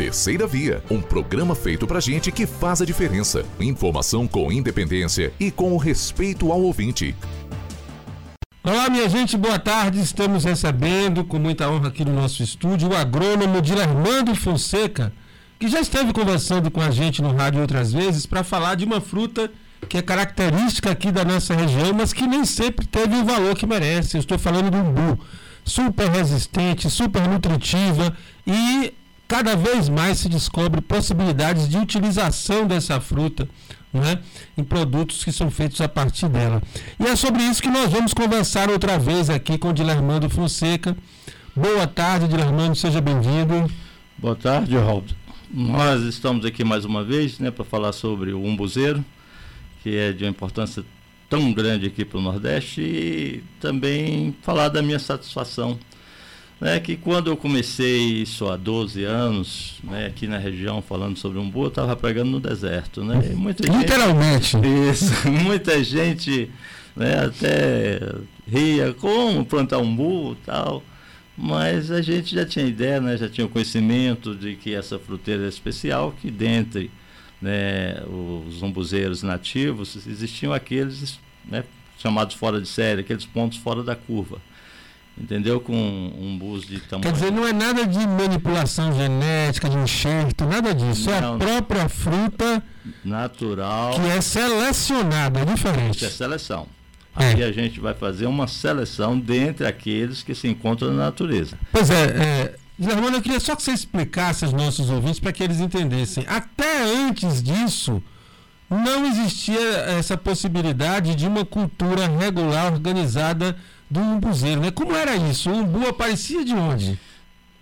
Terceira Via, um programa feito pra gente que faz a diferença. Informação com independência e com o respeito ao ouvinte. Olá, minha gente, boa tarde. Estamos recebendo com muita honra aqui no nosso estúdio o agrônomo Dilarmando Fonseca, que já esteve conversando com a gente no rádio outras vezes para falar de uma fruta que é característica aqui da nossa região, mas que nem sempre teve o valor que merece. Eu estou falando do umbu. Super resistente, super nutritiva e cada vez mais se descobre possibilidades de utilização dessa fruta né, em produtos que são feitos a partir dela. E é sobre isso que nós vamos conversar outra vez aqui com o Dilermando Fonseca. Boa tarde, Dilermando, seja bem-vindo. Boa tarde, Raul. Nós estamos aqui mais uma vez né, para falar sobre o umbuzeiro, que é de uma importância tão grande aqui para o Nordeste, e também falar da minha satisfação né, que quando eu comecei isso há 12 anos, né, aqui na região, falando sobre umbu, eu estava pregando no deserto. Né, Literalmente. Gente, isso, muita gente né, até ria, como plantar umbu e tal, mas a gente já tinha ideia, né, já tinha o conhecimento de que essa fruteira é especial, que dentre né, os umbuzeiros nativos existiam aqueles né, chamados fora de série, aqueles pontos fora da curva entendeu? Com um bus de tamanho. Quer dizer, não é nada de manipulação genética, de enxerto, nada disso. Não, é a própria fruta natural. Que é selecionada, é diferente. Isso é seleção. É. Aqui a gente vai fazer uma seleção dentre aqueles que se encontram na natureza. Pois é, é eu queria só que você explicasse aos nossos ouvintes para que eles entendessem. Até antes disso, não existia essa possibilidade de uma cultura regular organizada do umbuzeiro, né? Como era isso? O umbu aparecia de onde?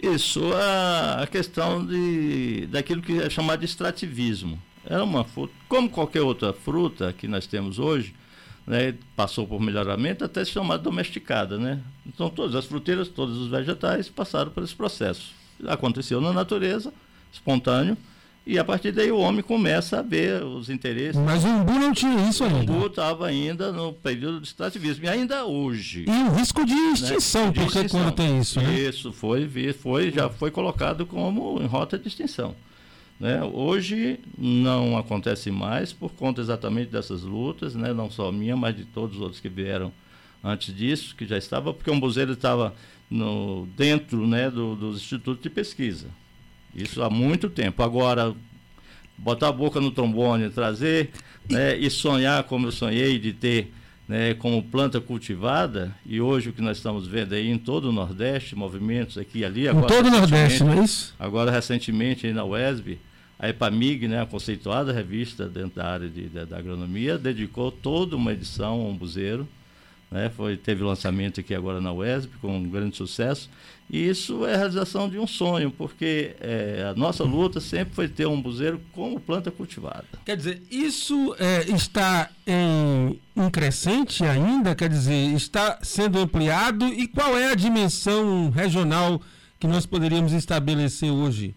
Isso, a, a questão de, daquilo que é chamado de extrativismo. Era uma fruta, como qualquer outra fruta que nós temos hoje, né, passou por melhoramento até se chamar domesticada. Né? Então, todas as fruteiras, todos os vegetais passaram por esse processo. Aconteceu na natureza, espontâneo, e a partir daí o homem começa a ver os interesses. Mas o umbu não tinha isso ainda. O umbu estava ainda no período de extrativismo. E ainda hoje. E o risco de né, extinção, né? de porque extinção. quando tem isso, né? Isso, foi, foi, já foi colocado como em rota de extinção. Né? Hoje não acontece mais por conta exatamente dessas lutas, né? não só minha, mas de todos os outros que vieram antes disso, que já estava, porque o umbuzeiro estava no, dentro né, do, dos institutos de pesquisa. Isso há muito tempo. Agora, botar a boca no trombone, trazer né, e sonhar como eu sonhei de ter né, como planta cultivada, e hoje o que nós estamos vendo aí em todo o Nordeste, movimentos aqui e ali. Agora, em todo o Nordeste, não é isso? Agora, recentemente, aí na UESB, a EPAMIG, né, a conceituada revista dentro da área de, da, da agronomia, dedicou toda uma edição ao umbuzeiro, né? Foi, teve lançamento aqui agora na UESP, com um grande sucesso. E isso é a realização de um sonho, porque é, a nossa luta sempre foi ter um buzeiro como planta cultivada. Quer dizer, isso é, está em, em crescente ainda? Quer dizer, está sendo ampliado? E qual é a dimensão regional que nós poderíamos estabelecer hoje?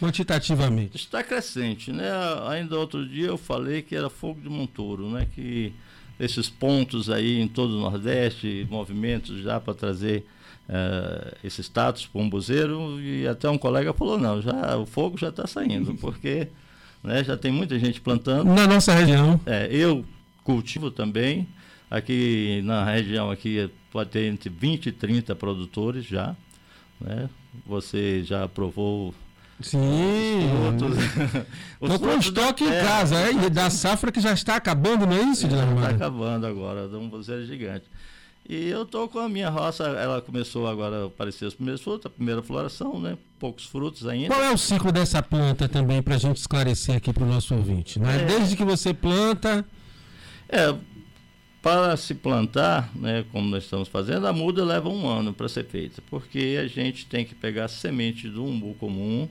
quantitativamente? Está crescente, né? Ainda outro dia eu falei que era fogo de monturo, né? Que esses pontos aí em todo o Nordeste, movimentos já para trazer uh, esse status para buzeiro, e até um colega falou, não, já o fogo já está saindo, porque né, já tem muita gente plantando. Na nossa região. É, eu cultivo também, aqui na região aqui pode ter entre 20 e 30 produtores já, né? Você já provou Sim. Estou com estoque em casa, é, e da safra que já está acabando, não é isso, Dilamar? Está acabando agora, de um buzeiro gigante. E eu estou com a minha roça, ela começou agora a aparecer os primeiros frutos, a primeira floração, né? Poucos frutos ainda. Qual é o ciclo dessa planta também, para a gente esclarecer aqui para o nosso ouvinte? Né? É, Desde que você planta. É, para se plantar, né, como nós estamos fazendo, a muda leva um ano para ser feita, porque a gente tem que pegar a semente do umbu comum,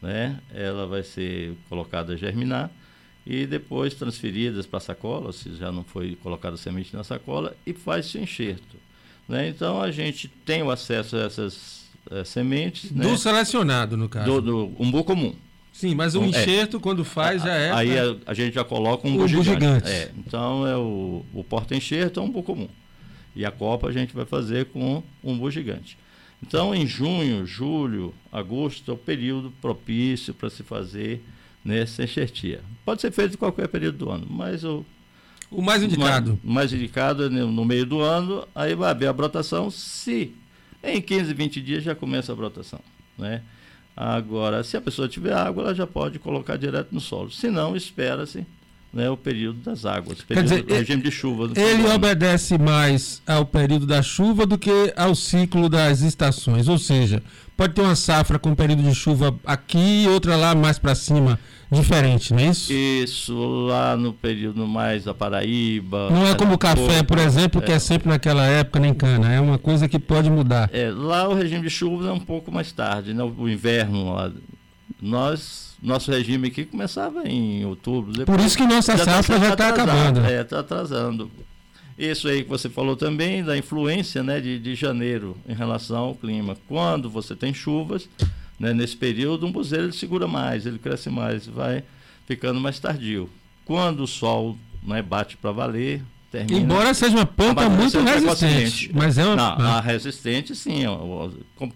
né? Ela vai ser colocada a germinar e depois transferidas para a sacola, se já não foi colocada semente na sacola, e faz-se o enxerto. Né? Então a gente tem o acesso a essas é, sementes. Do né? selecionado, no caso. Do, do umbu comum. Sim, mas o é. enxerto, é. quando faz, já é. Aí a, a, gente já coloca um umbu gigante. gigante. É, então é o, o porta-enxerto é um umbu comum. E a copa a gente vai fazer com um umbu gigante. Então, em junho, julho, agosto é o período propício para se fazer nessa enxertia. Pode ser feito em qualquer período do ano, mas o, o mais indicado. O mais indicado é no meio do ano, aí vai haver a brotação, se em 15, 20 dias já começa a brotação. Né? Agora, se a pessoa tiver água, ela já pode colocar direto no solo. Se não, espera-se né, o período das águas, o período dizer, regime de chuva. Ele obedece mais ao período da chuva do que ao ciclo das estações. Ou seja, pode ter uma safra com período de chuva aqui e outra lá mais para cima, diferente, não é isso? Isso, lá no período mais da Paraíba. Não é como o café, por exemplo, é. que é sempre naquela época, nem cana. É uma coisa que pode mudar. É, lá o regime de chuva é um pouco mais tarde, né? o inverno lá. Nós nosso regime aqui começava em outubro. Por isso que nossa tá safra já está acabando. É, está atrasando. Isso aí que você falou também, da influência né, de, de janeiro em relação ao clima. Quando você tem chuvas, né, nesse período, um buzeiro ele segura mais, ele cresce mais, vai ficando mais tardio. Quando o sol né, bate para valer, termina. Embora seja uma planta muito resistente. Mas é uma. Não, a resistente, sim, ó,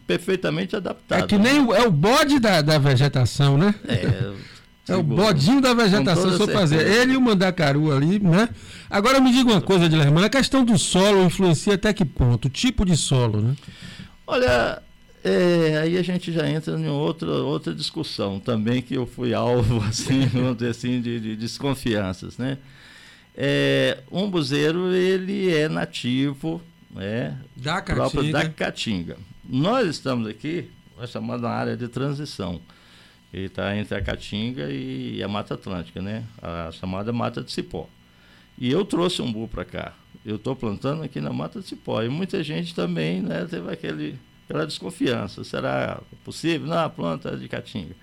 perfeitamente adaptada. É que nem o, é o bode da, da vegetação, né? É. É o bodinho da vegetação, eu fazer. Ele e o mandacaru ali, né? Agora me diga uma coisa, Dilermano, a questão do solo influencia até que ponto? O tipo de solo, né? Olha, é, aí a gente já entra em outra, outra discussão também, que eu fui alvo, assim, vamos dizer assim, de, de desconfianças, né? É, um buzeiro ele é nativo né, da próprio da Caatinga. Nós estamos aqui, é chamada área de transição. Ele está entre a Caatinga e a Mata Atlântica, né? A chamada Mata de Cipó. E eu trouxe um bu para cá. Eu estou plantando aqui na Mata de Cipó. E muita gente também né, teve aquele, aquela desconfiança. Será possível? Não, a planta é de Caatinga.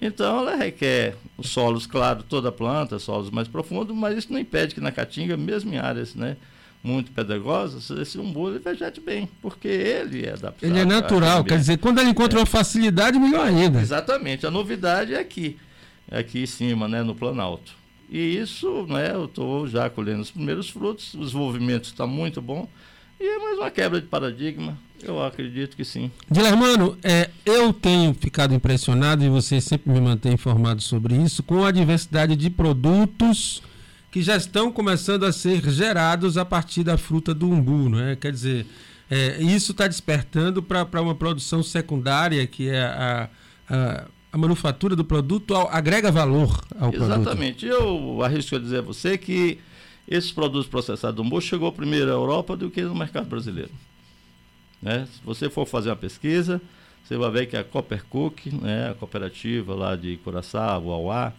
Então ela requer os solos, claro, toda a planta, solos mais profundos, mas isso não impede que na caatinga, mesmo em áreas né, muito pedregosas, esse umbu vegete bem, porque ele é adaptado. Ele é natural, quer dizer, quando ele encontra é. uma facilidade, melhor ainda. Exatamente, a novidade é aqui, é aqui em cima, né, no Planalto. E isso, né, eu estou já colhendo os primeiros frutos, o desenvolvimento está muito bom, e é mais uma quebra de paradigma, eu acredito que sim. Dilermano, é, eu tenho ficado impressionado, e você sempre me mantém informado sobre isso, com a diversidade de produtos que já estão começando a ser gerados a partir da fruta do umbu, não é? Quer dizer, é, isso está despertando para uma produção secundária, que é a, a, a manufatura do produto, agrega valor ao Exatamente. produto. Exatamente. Eu arrisco a dizer a você que esses produtos processados do umbu chegou primeiro à Europa do que no mercado brasileiro. Né? Se você for fazer uma pesquisa, você vai ver que a Copper Cook, né, a cooperativa lá de Curaçao, Uauá,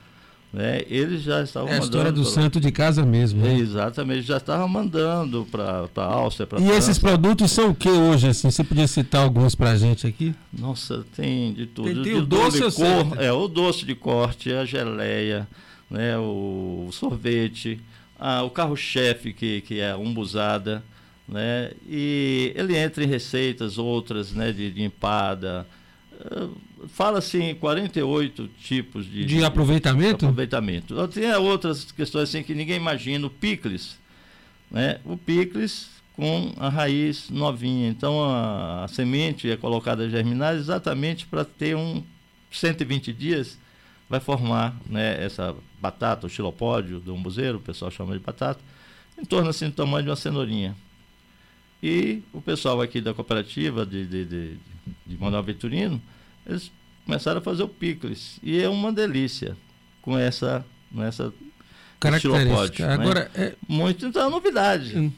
né, eles já estavam é a história do pra... santo de casa mesmo. Né? Exatamente, já estavam mandando para a Áustria, para E França. esses produtos são o que hoje? Assim? Você podia citar alguns para a gente aqui? Nossa, tem de tudo. Tem, tem de, o doce, de cor, é o doce de corte, a geleia, né, o sorvete, ah, o carro-chefe, que, que é a umbuzada, né? e ele entra em receitas outras né, de, de empada. Uh, Fala-se em 48 tipos de, de aproveitamento. De aproveitamento. Tem outras questões assim que ninguém imagina. O picles, né? o picles com a raiz novinha. Então a, a semente é colocada germinar exatamente para ter um 120 dias vai formar né, essa batata, o xilopódio do umbuzeiro, o pessoal chama de batata, em torno assim do tamanho de uma cenourinha. E o pessoal aqui da cooperativa de, de, de, de Manuel Vitorino, eles começaram a fazer o picles. E é uma delícia com essa, com essa característica. Né? Agora, é... Muito, então é novidade. Hum.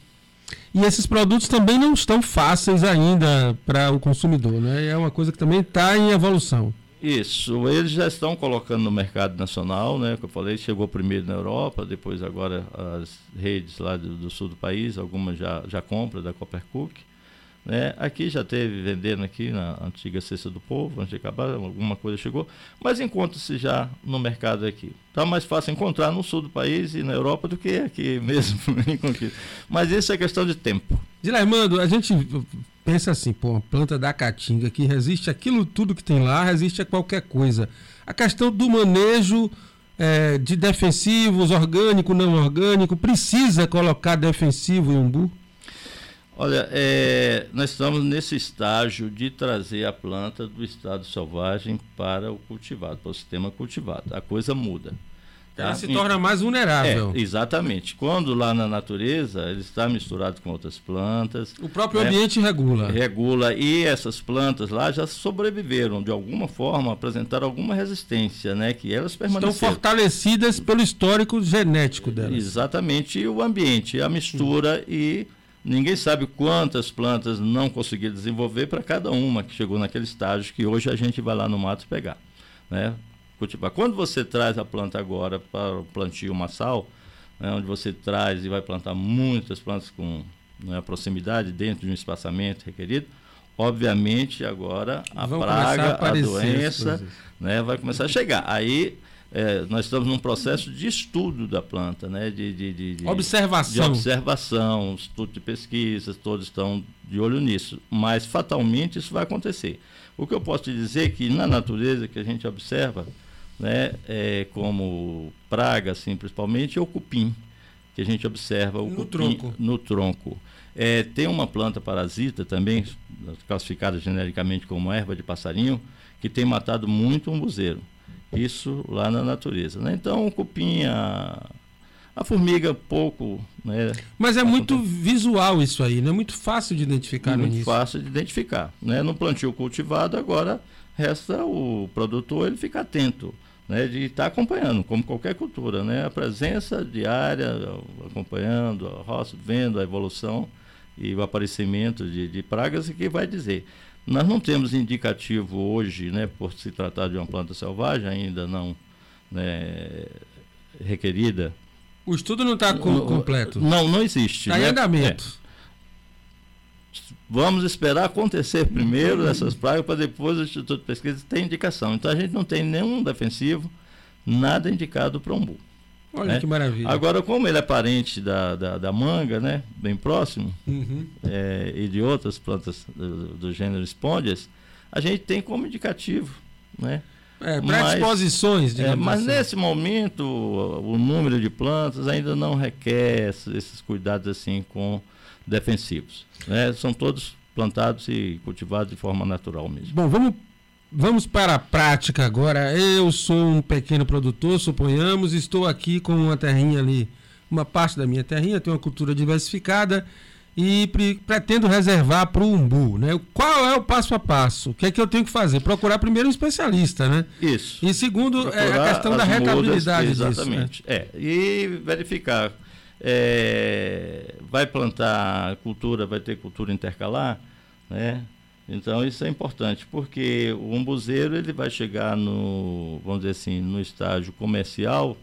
E esses produtos também não estão fáceis ainda para o consumidor, né? É uma coisa que também está em evolução. Isso, eles já estão colocando no mercado nacional, né? Como eu falei, chegou primeiro na Europa, depois agora as redes lá do, do sul do país, algumas já, já compram da Copper Cook. Né? Aqui já teve vendendo aqui na antiga Cesta do Povo, antes de acabar, alguma coisa chegou, mas encontra-se já no mercado aqui. Está mais fácil encontrar no sul do país e na Europa do que aqui mesmo. mas isso é questão de tempo. Dilaimando, a gente pensa assim, pô, uma planta da caatinga que resiste aquilo tudo que tem lá, resiste a qualquer coisa. A questão do manejo é, de defensivos, orgânico, não orgânico, precisa colocar defensivo em umbu? Olha, é, nós estamos nesse estágio de trazer a planta do estado selvagem para o cultivado, para o sistema cultivado. A coisa muda. Tá? Ela se torna mais vulnerável. É, exatamente. Quando lá na natureza ele está misturado com outras plantas. O próprio né? ambiente regula. Regula. E essas plantas lá já sobreviveram, de alguma forma, apresentaram alguma resistência, né? Que elas permaneceram. Estão fortalecidas pelo histórico genético delas. Exatamente. E o ambiente, a mistura e ninguém sabe quantas plantas não conseguiram desenvolver para cada uma que chegou naquele estágio que hoje a gente vai lá no mato pegar. Né? Cultivar. Quando você traz a planta agora para o plantio massal, né, onde você traz e vai plantar muitas plantas com né, proximidade dentro de um espaçamento requerido, obviamente agora a Vão praga, a, a doença, né, vai começar a chegar. Aí é, nós estamos num processo de estudo da planta, né? De, de, de, de observação. De observação, estudo de pesquisas, todos estão de olho nisso. Mas fatalmente isso vai acontecer. O que eu posso te dizer é que na natureza que a gente observa, né, é, como praga, assim, principalmente, é o cupim, que a gente observa o no cupim tronco. no tronco. É, tem uma planta parasita também, classificada genericamente como erva de passarinho, que tem matado muito um buzeiro. Isso lá na natureza. Né? Então, o cupim, a, a formiga, pouco. Né? Mas é muito visual isso aí, não é muito fácil de identificar Muito fácil de identificar. Né? No plantio cultivado, agora resta o produtor ele ficar atento né, de estar tá acompanhando, como qualquer cultura, né, a presença diária, acompanhando a roça, vendo a evolução e o aparecimento de, de pragas, e que vai dizer. Nós não temos indicativo hoje, né, por se tratar de uma planta selvagem, ainda não né, requerida. O estudo não está completo? Não, não existe. Está né? em andamento. É. Vamos esperar acontecer primeiro essas pragas para depois o Instituto de Pesquisa ter indicação. Então a gente não tem nenhum defensivo, nada indicado para umbu. Olha né? que maravilha. Agora, como ele é parente da, da, da manga, né, bem próximo, uhum. é, e de outras plantas do, do gênero Spondias, a gente tem como indicativo, né? É, para exposições, é, Mas assim. nesse momento, o, o, número de plantas ainda não requer esses cuidados assim com defensivos. Né? São todos plantados e cultivados de forma natural mesmo. Bom, vamos, vamos para a prática agora. Eu sou um pequeno produtor, suponhamos, estou aqui com uma terrinha ali, uma parte da minha terrinha, tem uma cultura diversificada e pretendo reservar para o umbu, né? Qual é o passo a passo? O que é que eu tenho que fazer? Procurar primeiro um especialista, né? Isso. E segundo, é a questão da rentabilidade mudas, exatamente. disso. Né? É, e verificar é, vai plantar cultura, vai ter cultura intercalar, né? Então isso é importante, porque o umbuzeiro ele vai chegar no, vamos dizer assim, no estágio comercial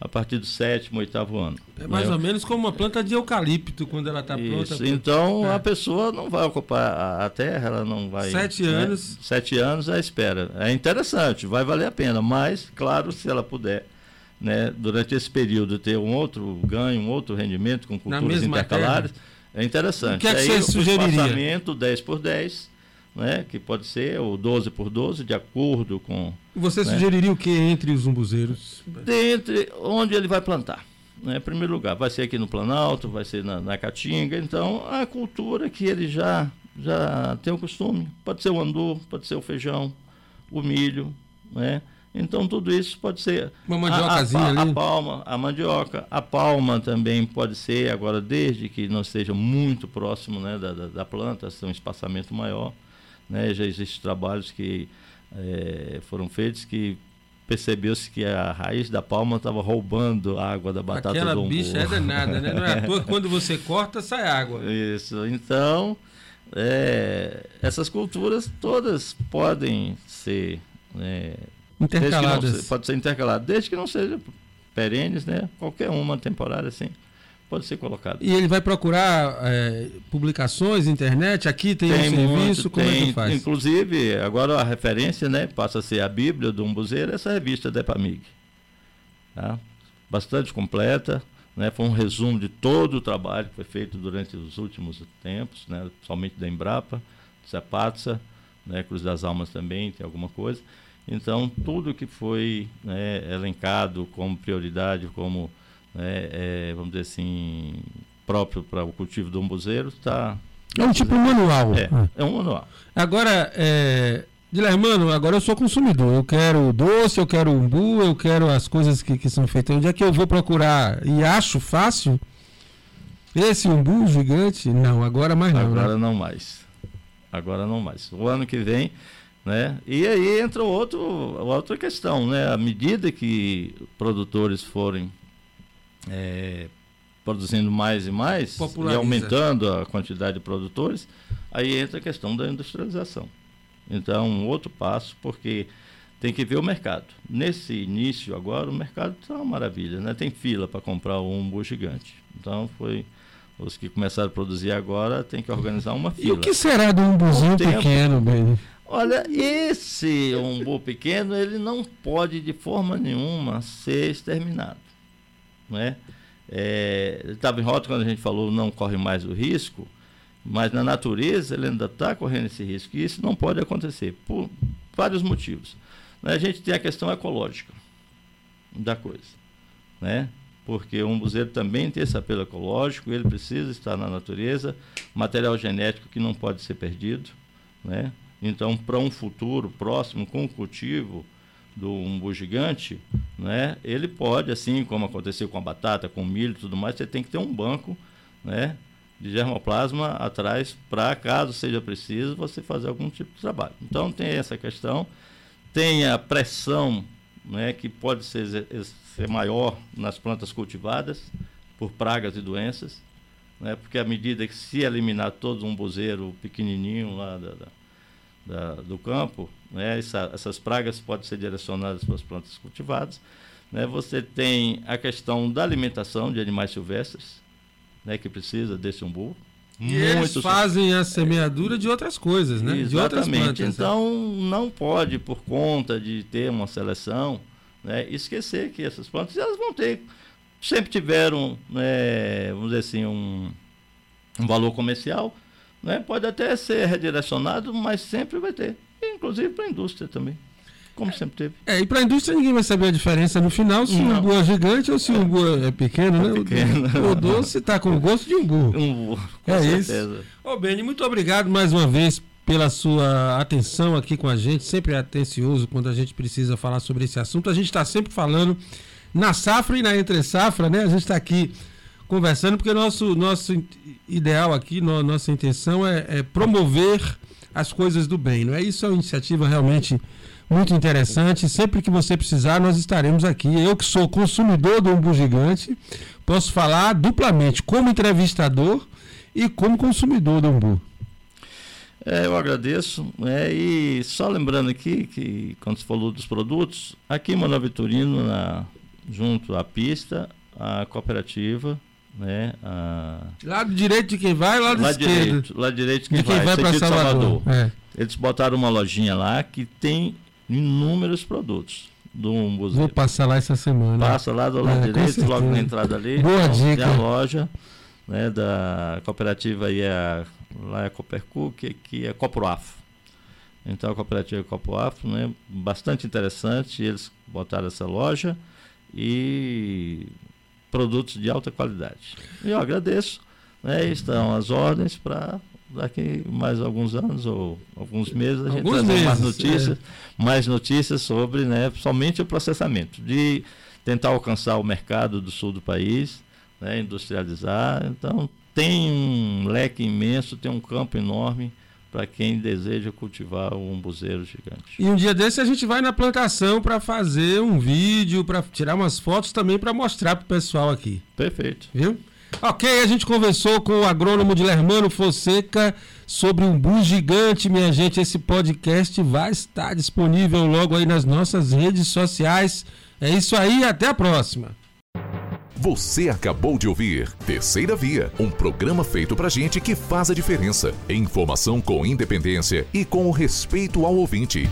a partir do sétimo, oitavo ano. É mais né? ou menos como uma planta de eucalipto quando ela está pronta. Então é. a pessoa não vai ocupar a, a, terra, ela não vai. Sete né? anos. Sete anos à espera. É interessante, vai valer a pena, mas claro, se ela puder né, durante esse período ter um outro ganho, um outro rendimento com culturas intercalares, terra. é interessante. O que é que Aí, você sugeriria? O espaçamento 10 por 10, né, que pode ser o 12 por 12, de acordo com... Você né, sugeriria o que entre os umbuzeiros? Dentre onde ele vai plantar. Né, em primeiro lugar, vai ser aqui no Planalto, vai ser na, na Caatinga, então a cultura que ele já, já tem o costume, pode ser o andu, pode ser o feijão, o milho, né? Então tudo isso pode ser. Uma mandiocazinha a, a, a, a palma, a mandioca, a palma também pode ser, agora desde que não esteja muito próximo né, da, da, da planta, ser um espaçamento maior. Né, já existem trabalhos que é, foram feitos que percebeu-se que a raiz da palma estava roubando a água da batata Aquela do umbu. bicha é danada, né? Não é à toa que quando você corta, sai água. Isso. Então, é, essas culturas todas podem ser né, Intercaladas. Não, pode ser intercalado, desde que não seja perenes, né? Qualquer uma temporária assim pode ser colocado. E ele vai procurar é, publicações, internet, aqui tem, tem um serviço, muito, como tem, é que faz? Inclusive, agora a referência, né, passa a ser a Bíblia do Umbuzeiro, essa revista da EPAMIG. Tá? Bastante completa, né, foi um resumo de todo o trabalho que foi feito durante os últimos tempos, né, somente da Embrapa, Zapatsa, né, Cruz das Almas também tem alguma coisa. Então, tudo que foi né, elencado como prioridade, como, né, é, vamos dizer assim, próprio para o cultivo do umbuzeiro, está É um tipo manual. É, é um manual. Agora, é, Dilermano, agora eu sou consumidor. Eu quero doce, eu quero umbu, eu quero as coisas que, que são feitas. Onde é que eu vou procurar e acho fácil? Esse umbu gigante? Não, agora mais não. Agora né? não mais. Agora não mais. O ano que vem, né? E aí entra outro, outra questão, né? À medida que produtores forem é, produzindo mais e mais e aumentando a quantidade de produtores, aí entra a questão da industrialização. Então, um outro passo, porque tem que ver o mercado. Nesse início agora, o mercado está uma maravilha, né? Tem fila para comprar um umbu gigante. Então, foi os que começaram a produzir agora tem que organizar uma fila. E o que será do umbuzinho pequeno, bem? Olha, esse umbu pequeno, ele não pode de forma nenhuma ser exterminado, não é? É, estava em rota quando a gente falou não corre mais o risco, mas na natureza ele ainda está correndo esse risco. E isso não pode acontecer por vários motivos. Né? A gente tem a questão ecológica da coisa. Né? Porque o umbuzeiro também tem esse apelo ecológico, ele precisa estar na natureza, material genético que não pode ser perdido. Né? Então, para um futuro próximo, com o cultivo do umbu gigante, né, ele pode, assim como aconteceu com a batata, com o milho e tudo mais, você tem que ter um banco né, de germoplasma atrás para, caso seja preciso, você fazer algum tipo de trabalho. Então tem essa questão, tem a pressão né, que pode ser, ser maior nas plantas cultivadas por pragas e doenças, né, porque à medida que se eliminar todo um buzeiro pequenininho lá da, da, da, do campo, né, essa, essas pragas podem ser direcionadas para as plantas cultivadas. Né, você tem a questão da alimentação de animais silvestres, né, que precisa desse umbu. E eles fazem a semeadura de outras coisas, né? Exatamente. De outras plantas, né? então, não pode, por conta de ter uma seleção, né, esquecer que essas plantas elas vão ter, sempre tiveram, né, vamos dizer assim, um, um valor comercial, né, pode até ser redirecionado, mas sempre vai ter, inclusive para a indústria também como sempre teve. É, e para a indústria ninguém vai saber a diferença no final se um umbu é gigante ou se um umbu é pequeno, né? É pequeno. O, doce está com gosto de umbu. Umbu, com é certeza. isso. Ô, Beni, muito obrigado mais uma vez pela sua atenção aqui com a gente, sempre atencioso quando a gente precisa falar sobre esse assunto. A gente está sempre falando na safra e na entre safra, né? A gente está aqui conversando porque nosso nosso ideal aqui, no, nossa intenção é, é promover as coisas do bem, não é? Isso é uma iniciativa realmente muito interessante. Sempre que você precisar, nós estaremos aqui. Eu que sou consumidor do umbu gigante, posso falar duplamente como entrevistador e como consumidor do umbu. É, eu agradeço. É, e só lembrando aqui que quando você falou dos produtos, aqui em Manoel Vitorino, na, junto à pista, a cooperativa né? A... Lado direito de quem vai, lado, lado esquerdo. Direito, lado direito de quem, de quem vai, vai para Salvador. Salvador. É. Eles botaram uma lojinha lá que tem inúmeros produtos do museu. Vou passar lá essa semana. Passa lá do lado é, direito, logo na entrada ali. Boa dica. Tem a loja né, da cooperativa aí é, lá é Copercu, que, que é Coproafo. Então a cooperativa Coproafo, né, bastante interessante, eles botaram essa loja e produtos de alta qualidade. E eu agradeço, né, estão as ordens para daqui mais alguns anos ou alguns meses a gente alguns trazer meses, mais notícias, é. mais notícias sobre, né, somente o processamento, de tentar alcançar o mercado do sul do país, né, industrializar. Então tem um leque imenso, tem um campo enorme para quem deseja cultivar o umbuzeiro gigante. E um dia desse a gente vai na plantação para fazer um vídeo, para tirar umas fotos também para mostrar para o pessoal aqui. Perfeito. Viu? Ok, a gente conversou com o agrônomo de Lermano Fonseca sobre um bus gigante, minha gente. Esse podcast vai estar disponível logo aí nas nossas redes sociais. É isso aí, até a próxima. Você acabou de ouvir Terceira Via, um programa feito pra gente que faz a diferença. Informação com independência e com respeito ao ouvinte.